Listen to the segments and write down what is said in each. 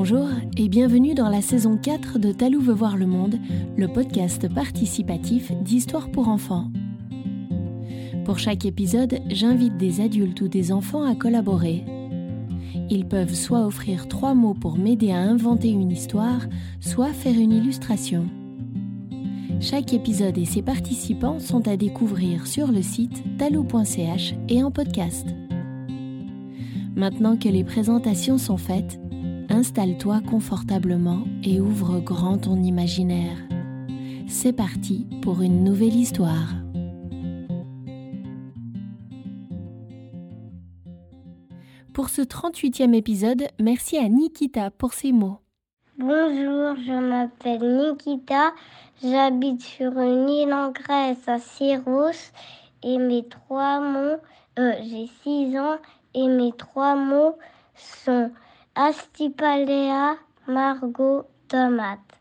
Bonjour et bienvenue dans la saison 4 de Talou veut voir le monde, le podcast participatif d'histoire pour enfants. Pour chaque épisode, j'invite des adultes ou des enfants à collaborer. Ils peuvent soit offrir trois mots pour m'aider à inventer une histoire, soit faire une illustration. Chaque épisode et ses participants sont à découvrir sur le site talou.ch et en podcast. Maintenant que les présentations sont faites, installe-toi confortablement et ouvre grand ton imaginaire. C'est parti pour une nouvelle histoire. Pour ce 38e épisode, merci à Nikita pour ses mots. Bonjour, je m'appelle Nikita, j'habite sur une île en Grèce à Syros et mes trois mots, euh, j'ai 6 ans et mes trois mots sont Astipalea, Margot, Tomate.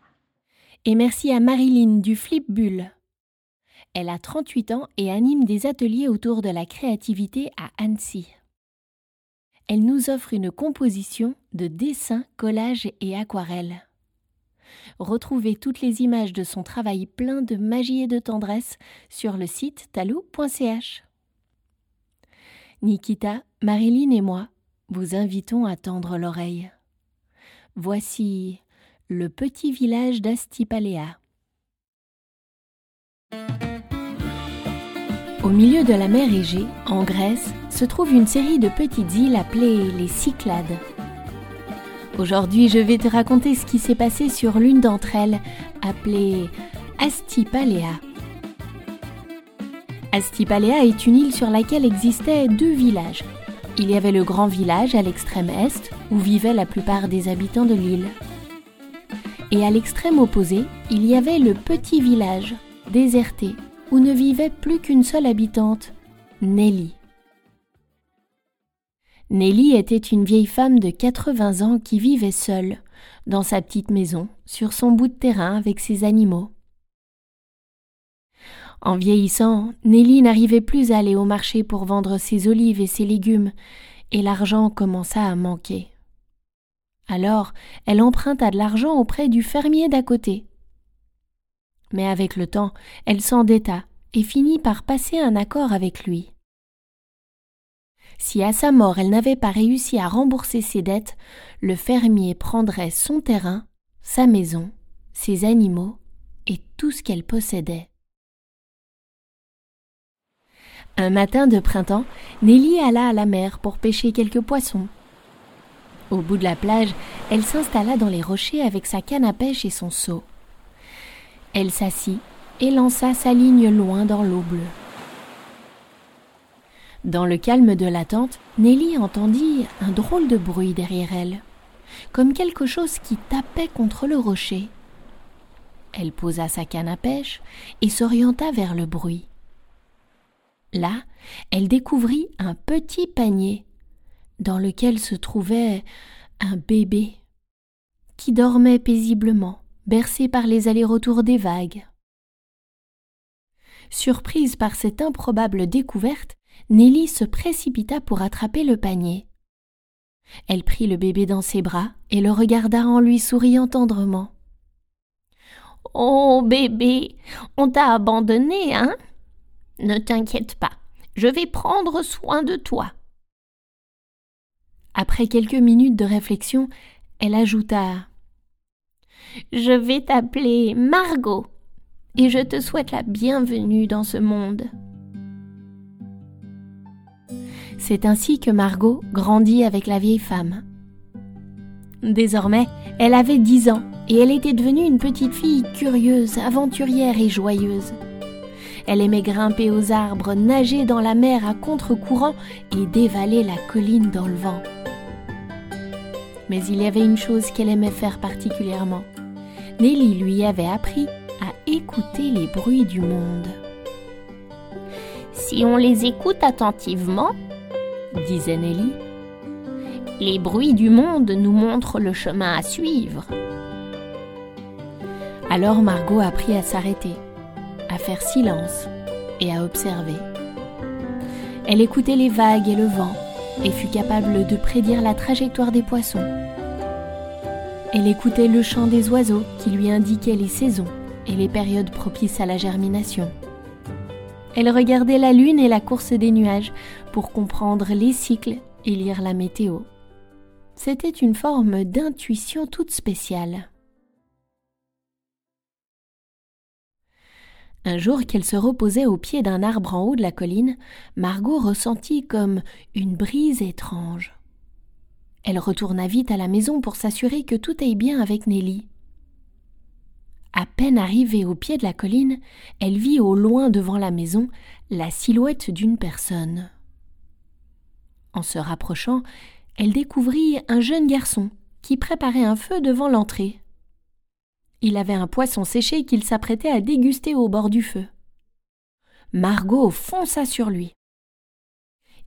Et merci à Marilyn du Flip Bull. Elle a 38 ans et anime des ateliers autour de la créativité à Annecy. Elle nous offre une composition de dessins, collages et aquarelles. Retrouvez toutes les images de son travail plein de magie et de tendresse sur le site talou.ch. Nikita, Marilyn et moi vous invitons à tendre l'oreille. Voici le petit village d'Astipalea. Au milieu de la mer Égée, en Grèce, se trouve une série de petites îles appelées les Cyclades. Aujourd'hui, je vais te raconter ce qui s'est passé sur l'une d'entre elles, appelée Astipalea. Astipalea est une île sur laquelle existaient deux villages. Il y avait le grand village à l'extrême est, où vivaient la plupart des habitants de l'île. Et à l'extrême opposé, il y avait le petit village, déserté, où ne vivait plus qu'une seule habitante, Nelly. Nelly était une vieille femme de 80 ans qui vivait seule, dans sa petite maison, sur son bout de terrain avec ses animaux. En vieillissant, Nelly n'arrivait plus à aller au marché pour vendre ses olives et ses légumes, et l'argent commença à manquer. Alors, elle emprunta de l'argent auprès du fermier d'à côté. Mais avec le temps, elle s'endetta et finit par passer un accord avec lui. Si à sa mort elle n'avait pas réussi à rembourser ses dettes, le fermier prendrait son terrain, sa maison, ses animaux et tout ce qu'elle possédait. Un matin de printemps, Nelly alla à la mer pour pêcher quelques poissons. Au bout de la plage, elle s'installa dans les rochers avec sa canne à pêche et son seau. Elle s'assit et lança sa ligne loin dans l'eau bleue. Dans le calme de l'attente, Nelly entendit un drôle de bruit derrière elle, comme quelque chose qui tapait contre le rocher. Elle posa sa canne à pêche et s'orienta vers le bruit. Là, elle découvrit un petit panier dans lequel se trouvait un bébé qui dormait paisiblement, bercé par les allers-retours des vagues. Surprise par cette improbable découverte, Nelly se précipita pour attraper le panier. Elle prit le bébé dans ses bras et le regarda en lui souriant tendrement. Oh bébé, on t'a abandonné, hein? Ne t'inquiète pas, je vais prendre soin de toi. Après quelques minutes de réflexion, elle ajouta Je vais t'appeler Margot et je te souhaite la bienvenue dans ce monde. C'est ainsi que Margot grandit avec la vieille femme. Désormais, elle avait dix ans et elle était devenue une petite fille curieuse, aventurière et joyeuse. Elle aimait grimper aux arbres, nager dans la mer à contre-courant et dévaler la colline dans le vent. Mais il y avait une chose qu'elle aimait faire particulièrement. Nelly lui avait appris à écouter les bruits du monde. Si on les écoute attentivement, disait Nelly, les bruits du monde nous montrent le chemin à suivre. Alors Margot apprit à s'arrêter faire silence et à observer. Elle écoutait les vagues et le vent et fut capable de prédire la trajectoire des poissons. Elle écoutait le chant des oiseaux qui lui indiquait les saisons et les périodes propices à la germination. Elle regardait la lune et la course des nuages pour comprendre les cycles et lire la météo. C'était une forme d'intuition toute spéciale. Un jour qu'elle se reposait au pied d'un arbre en haut de la colline, Margot ressentit comme une brise étrange. Elle retourna vite à la maison pour s'assurer que tout aille bien avec Nelly. À peine arrivée au pied de la colline, elle vit au loin devant la maison la silhouette d'une personne. En se rapprochant, elle découvrit un jeune garçon qui préparait un feu devant l'entrée. Il avait un poisson séché qu'il s'apprêtait à déguster au bord du feu. Margot fonça sur lui.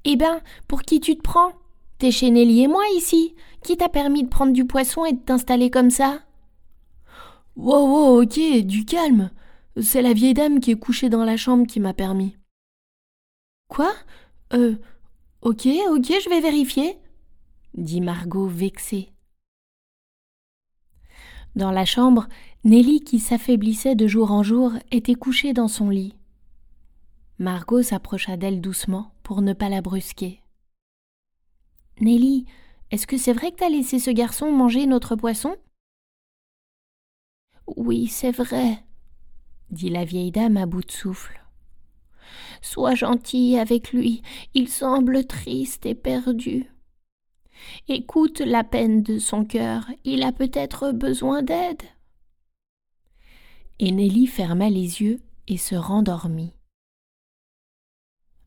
Eh ben, pour qui tu te prends? T'es chez et moi ici. Qui t'a permis de prendre du poisson et de t'installer comme ça? Wow, wow, ok, du calme. C'est la vieille dame qui est couchée dans la chambre qui m'a permis. Quoi? Euh. Ok, ok, je vais vérifier, dit Margot vexée. Dans la chambre, Nelly, qui s'affaiblissait de jour en jour, était couchée dans son lit. Margot s'approcha d'elle doucement pour ne pas la brusquer. Nelly, est-ce que c'est vrai que t'as laissé ce garçon manger notre poisson Oui, c'est vrai, dit la vieille dame à bout de souffle. Sois gentille avec lui, il semble triste et perdu. Écoute la peine de son cœur, il a peut-être besoin d'aide. Et Nelly ferma les yeux et se rendormit.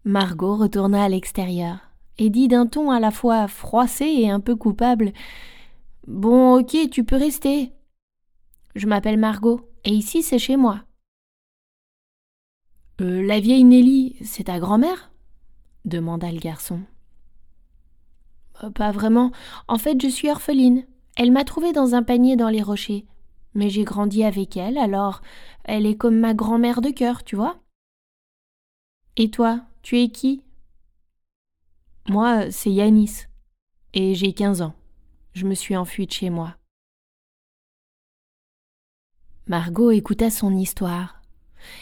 Margot retourna à l'extérieur et dit d'un ton à la fois froissé et un peu coupable Bon, ok, tu peux rester. Je m'appelle Margot, et ici c'est chez moi. Euh, la vieille Nelly, c'est ta grand-mère? demanda le garçon. Euh, pas vraiment. En fait, je suis orpheline. Elle m'a trouvée dans un panier dans les rochers. Mais j'ai grandi avec elle, alors elle est comme ma grand-mère de cœur, tu vois. Et toi, tu es qui? Moi, c'est Yanis. Et j'ai 15 ans. Je me suis enfuie de chez moi. Margot écouta son histoire.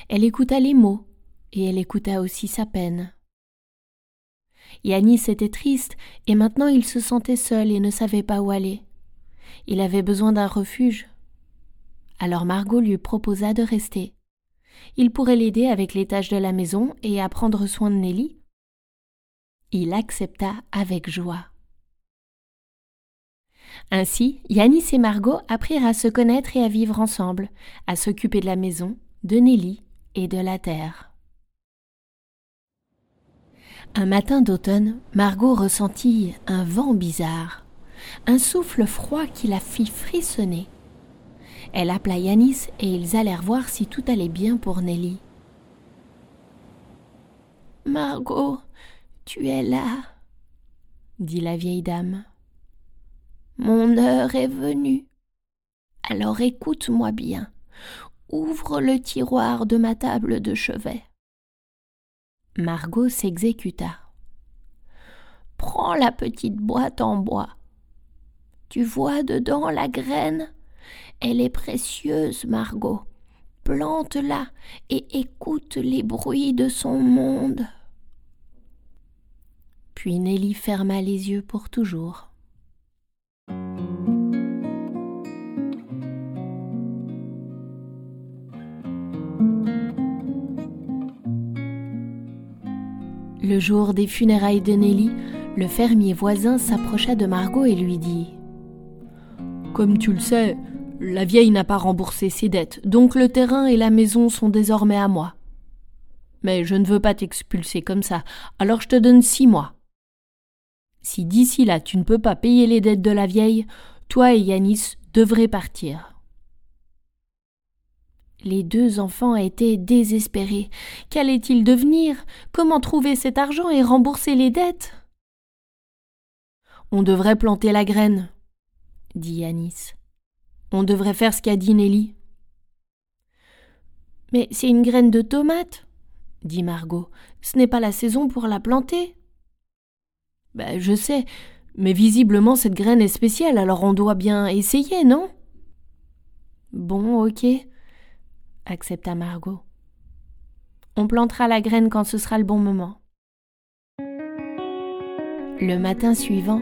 Elle écouta les mots, et elle écouta aussi sa peine. Yanis était triste, et maintenant il se sentait seul et ne savait pas où aller. Il avait besoin d'un refuge. Alors Margot lui proposa de rester. Il pourrait l'aider avec les tâches de la maison et à prendre soin de Nelly, il accepta avec joie. Ainsi, Yanis et Margot apprirent à se connaître et à vivre ensemble, à s'occuper de la maison, de Nelly et de la terre. Un matin d'automne, Margot ressentit un vent bizarre, un souffle froid qui la fit frissonner. Elle appela Yanis et ils allèrent voir si tout allait bien pour Nelly. Margot, tu es là, dit la vieille dame. Mon heure est venue. Alors écoute-moi bien. Ouvre le tiroir de ma table de chevet. Margot s'exécuta. Prends la petite boîte en bois. Tu vois dedans la graine? Elle est précieuse, Margot. Plante-la et écoute les bruits de son monde. Puis Nelly ferma les yeux pour toujours. Le jour des funérailles de Nelly, le fermier voisin s'approcha de Margot et lui dit Comme tu le sais, la vieille n'a pas remboursé ses dettes, donc le terrain et la maison sont désormais à moi. Mais je ne veux pas t'expulser comme ça, alors je te donne six mois. Si d'ici là tu ne peux pas payer les dettes de la vieille, toi et Yanis devrez partir. Les deux enfants étaient désespérés. Qu'allait-il devenir? Comment trouver cet argent et rembourser les dettes? On devrait planter la graine, dit Yanis. On devrait faire ce qu'a dit Nelly. Mais c'est une graine de tomate, dit Margot. Ce n'est pas la saison pour la planter. Ben, je sais, Mais visiblement cette graine est spéciale, alors on doit bien essayer, non? Bon, ok, accepta Margot. On plantera la graine quand ce sera le bon moment. Le matin suivant,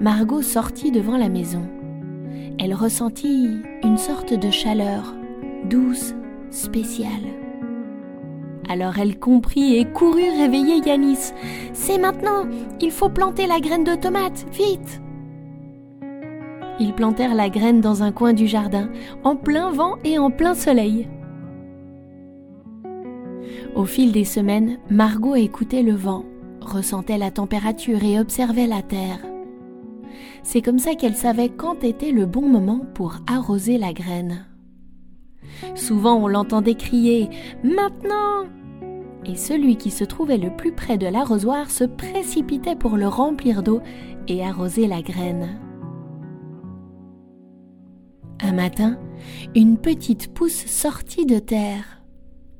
Margot sortit devant la maison. Elle ressentit une sorte de chaleur, douce, spéciale. Alors elle comprit et courut réveiller Yanis. C'est maintenant, il faut planter la graine de tomate, vite Ils plantèrent la graine dans un coin du jardin, en plein vent et en plein soleil. Au fil des semaines, Margot écoutait le vent, ressentait la température et observait la terre. C'est comme ça qu'elle savait quand était le bon moment pour arroser la graine. Souvent on l'entendait crier Maintenant Et celui qui se trouvait le plus près de l'arrosoir se précipitait pour le remplir d'eau et arroser la graine. Un matin, une petite pousse sortit de terre,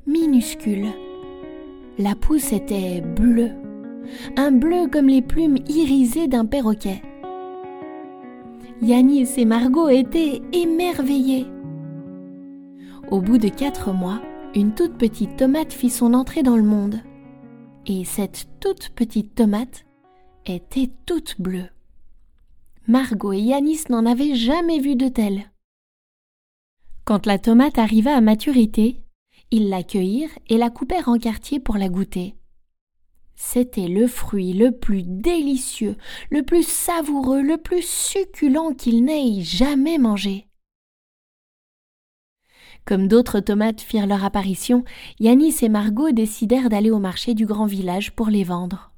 minuscule la pousse était bleue, un bleu comme les plumes irisées d'un perroquet. Yanis et Margot étaient émerveillés. Au bout de quatre mois, une toute petite tomate fit son entrée dans le monde. Et cette toute petite tomate était toute bleue. Margot et Yanis n'en avaient jamais vu de telle. Quand la tomate arriva à maturité, ils l'accueillirent et la coupèrent en quartiers pour la goûter. C'était le fruit le plus délicieux, le plus savoureux, le plus succulent qu'ils n'aient jamais mangé. Comme d'autres tomates firent leur apparition, Yanis et Margot décidèrent d'aller au marché du grand village pour les vendre.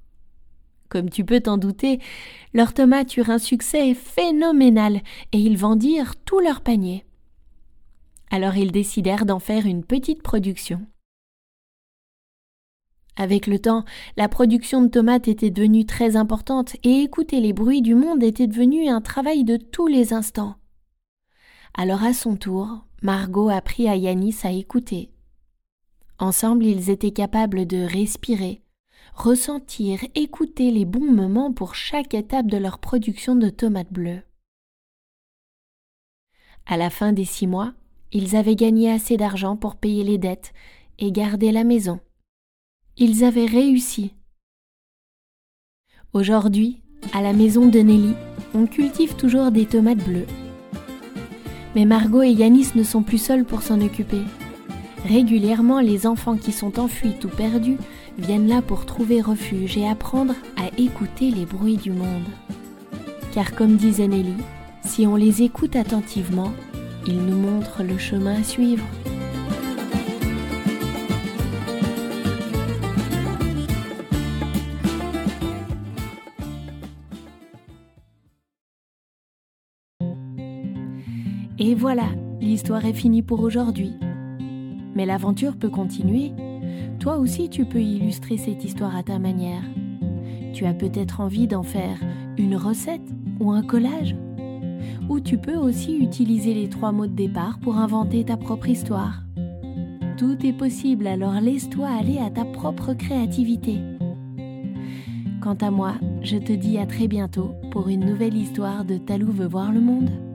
Comme tu peux t'en douter, leurs tomates eurent un succès phénoménal et ils vendirent tout leur panier alors ils décidèrent d'en faire une petite production. Avec le temps, la production de tomates était devenue très importante et écouter les bruits du monde était devenu un travail de tous les instants. Alors à son tour, Margot apprit à Yanis à écouter. Ensemble, ils étaient capables de respirer, ressentir, écouter les bons moments pour chaque étape de leur production de tomates bleues. À la fin des six mois, ils avaient gagné assez d'argent pour payer les dettes et garder la maison. Ils avaient réussi. Aujourd'hui, à la maison de Nelly, on cultive toujours des tomates bleues. Mais Margot et Yanis ne sont plus seuls pour s'en occuper. Régulièrement, les enfants qui sont enfuis ou perdus viennent là pour trouver refuge et apprendre à écouter les bruits du monde. Car comme disait Nelly, si on les écoute attentivement, il nous montre le chemin à suivre. Et voilà, l'histoire est finie pour aujourd'hui. Mais l'aventure peut continuer. Toi aussi, tu peux illustrer cette histoire à ta manière. Tu as peut-être envie d'en faire une recette ou un collage ou tu peux aussi utiliser les trois mots de départ pour inventer ta propre histoire. Tout est possible, alors laisse-toi aller à ta propre créativité. Quant à moi, je te dis à très bientôt pour une nouvelle histoire de Talou veut voir le monde.